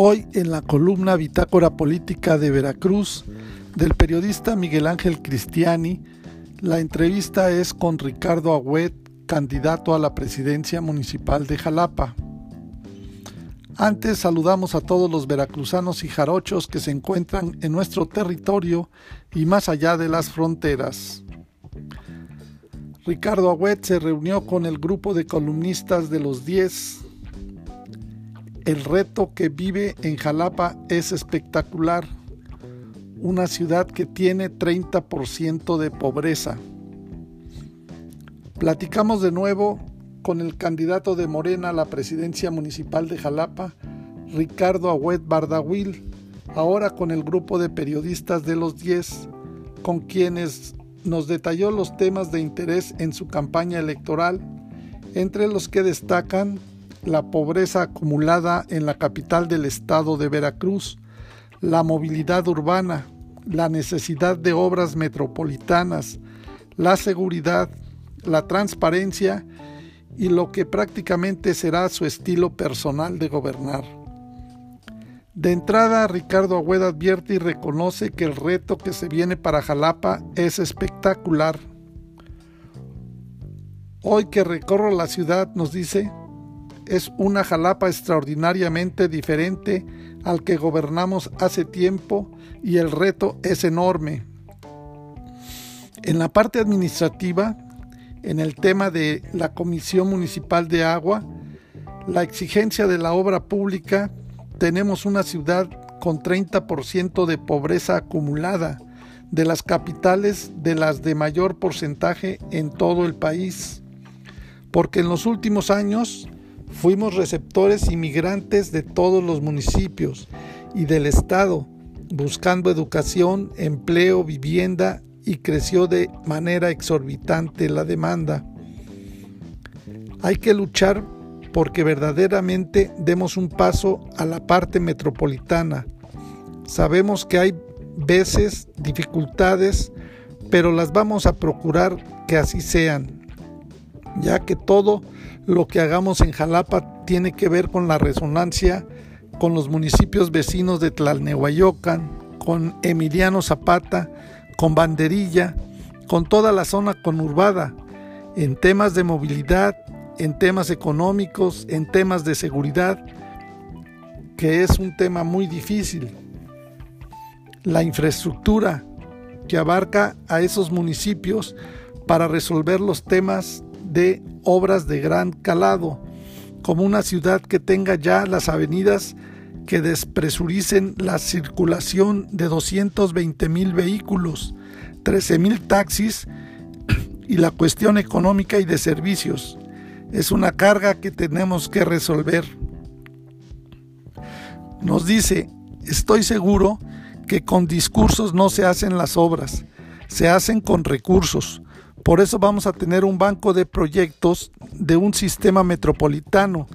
Hoy en la columna Bitácora Política de Veracruz del periodista Miguel Ángel Cristiani, la entrevista es con Ricardo Agüet, candidato a la presidencia municipal de Jalapa. Antes saludamos a todos los veracruzanos y jarochos que se encuentran en nuestro territorio y más allá de las fronteras. Ricardo Agüet se reunió con el grupo de columnistas de los 10 el reto que vive en Jalapa es espectacular, una ciudad que tiene 30% de pobreza. Platicamos de nuevo con el candidato de Morena a la presidencia municipal de Jalapa, Ricardo Agüet Bardahuil, ahora con el grupo de periodistas de los 10, con quienes nos detalló los temas de interés en su campaña electoral, entre los que destacan la pobreza acumulada en la capital del estado de Veracruz, la movilidad urbana, la necesidad de obras metropolitanas, la seguridad, la transparencia y lo que prácticamente será su estilo personal de gobernar. De entrada, Ricardo Agüeda advierte y reconoce que el reto que se viene para Jalapa es espectacular. Hoy que recorro la ciudad, nos dice, es una Jalapa extraordinariamente diferente al que gobernamos hace tiempo y el reto es enorme. En la parte administrativa, en el tema de la Comisión Municipal de Agua, la exigencia de la obra pública, tenemos una ciudad con 30% de pobreza acumulada, de las capitales de las de mayor porcentaje en todo el país, porque en los últimos años Fuimos receptores inmigrantes de todos los municipios y del Estado, buscando educación, empleo, vivienda y creció de manera exorbitante la demanda. Hay que luchar porque verdaderamente demos un paso a la parte metropolitana. Sabemos que hay veces dificultades, pero las vamos a procurar que así sean, ya que todo lo que hagamos en Jalapa tiene que ver con la resonancia con los municipios vecinos de Tlalnehuayocan, con Emiliano Zapata, con Banderilla, con toda la zona conurbada, en temas de movilidad, en temas económicos, en temas de seguridad, que es un tema muy difícil. La infraestructura que abarca a esos municipios para resolver los temas de obras de gran calado, como una ciudad que tenga ya las avenidas que despresuricen la circulación de 220 mil vehículos, 13 mil taxis y la cuestión económica y de servicios. Es una carga que tenemos que resolver. Nos dice, estoy seguro que con discursos no se hacen las obras, se hacen con recursos. Por eso vamos a tener un banco de proyectos de un sistema metropolitano,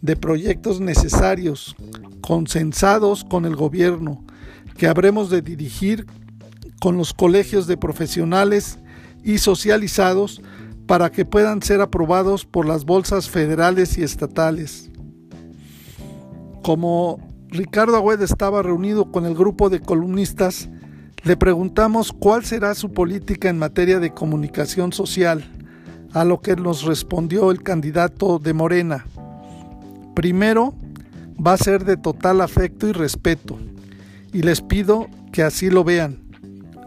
de proyectos necesarios, consensados con el gobierno, que habremos de dirigir con los colegios de profesionales y socializados para que puedan ser aprobados por las bolsas federales y estatales. Como Ricardo Agüed estaba reunido con el grupo de columnistas, le preguntamos cuál será su política en materia de comunicación social, a lo que nos respondió el candidato de Morena. Primero, va a ser de total afecto y respeto, y les pido que así lo vean.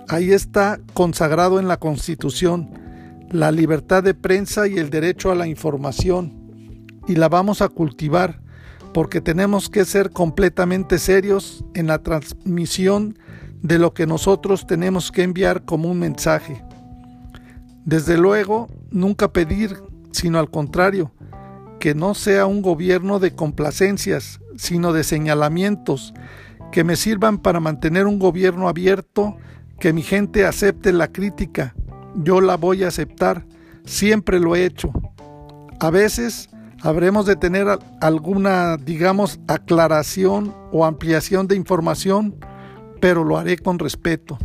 Ahí está consagrado en la Constitución la libertad de prensa y el derecho a la información, y la vamos a cultivar porque tenemos que ser completamente serios en la transmisión de lo que nosotros tenemos que enviar como un mensaje. Desde luego, nunca pedir, sino al contrario, que no sea un gobierno de complacencias, sino de señalamientos, que me sirvan para mantener un gobierno abierto, que mi gente acepte la crítica. Yo la voy a aceptar, siempre lo he hecho. A veces habremos de tener alguna, digamos, aclaración o ampliación de información, pero lo haré con respeto.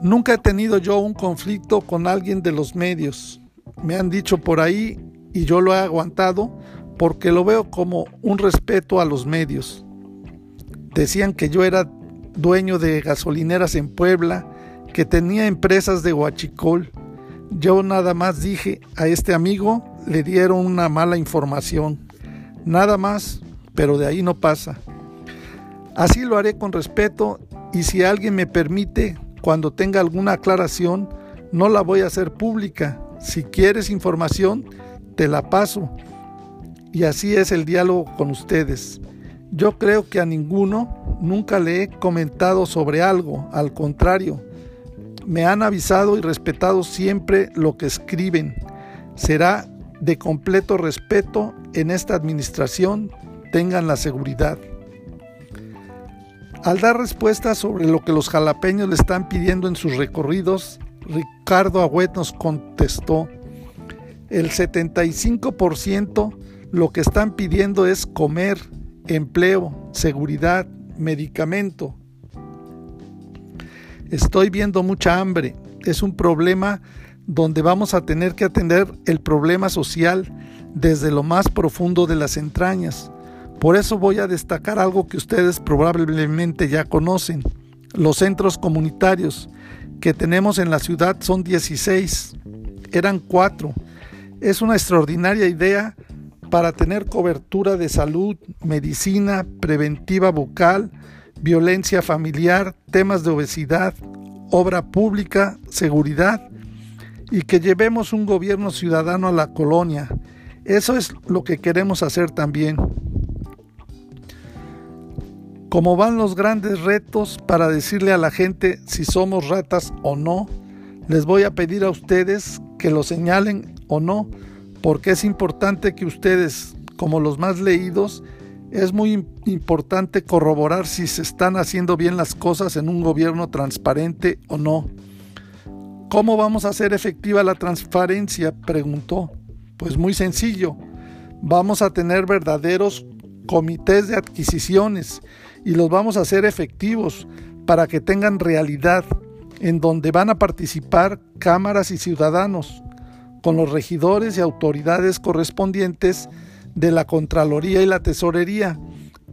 Nunca he tenido yo un conflicto con alguien de los medios. Me han dicho por ahí y yo lo he aguantado porque lo veo como un respeto a los medios. Decían que yo era dueño de gasolineras en Puebla, que tenía empresas de huachicol. Yo nada más dije a este amigo, le dieron una mala información. Nada más, pero de ahí no pasa. Así lo haré con respeto y si alguien me permite, cuando tenga alguna aclaración, no la voy a hacer pública. Si quieres información, te la paso. Y así es el diálogo con ustedes. Yo creo que a ninguno nunca le he comentado sobre algo, al contrario, me han avisado y respetado siempre lo que escriben. Será de completo respeto en esta administración, tengan la seguridad. Al dar respuesta sobre lo que los jalapeños le están pidiendo en sus recorridos, Ricardo Agüet nos contestó, el 75% lo que están pidiendo es comer, empleo, seguridad, medicamento. Estoy viendo mucha hambre. Es un problema donde vamos a tener que atender el problema social desde lo más profundo de las entrañas. Por eso voy a destacar algo que ustedes probablemente ya conocen. Los centros comunitarios que tenemos en la ciudad son 16. Eran 4. Es una extraordinaria idea para tener cobertura de salud, medicina, preventiva bucal, violencia familiar, temas de obesidad, obra pública, seguridad y que llevemos un gobierno ciudadano a la colonia. Eso es lo que queremos hacer también. Como van los grandes retos para decirle a la gente si somos ratas o no, les voy a pedir a ustedes que lo señalen o no, porque es importante que ustedes, como los más leídos, es muy importante corroborar si se están haciendo bien las cosas en un gobierno transparente o no. ¿Cómo vamos a hacer efectiva la transparencia? preguntó. Pues muy sencillo. Vamos a tener verdaderos comités de adquisiciones y los vamos a hacer efectivos para que tengan realidad, en donde van a participar cámaras y ciudadanos, con los regidores y autoridades correspondientes de la Contraloría y la Tesorería,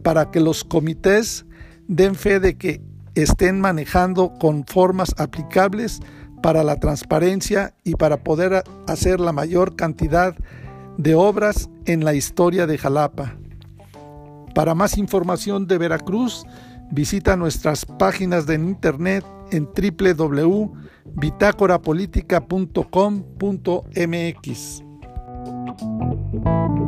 para que los comités den fe de que estén manejando con formas aplicables para la transparencia y para poder hacer la mayor cantidad de obras en la historia de Jalapa. Para más información de Veracruz, visita nuestras páginas de internet en www.bitácorapolítica.com.mx.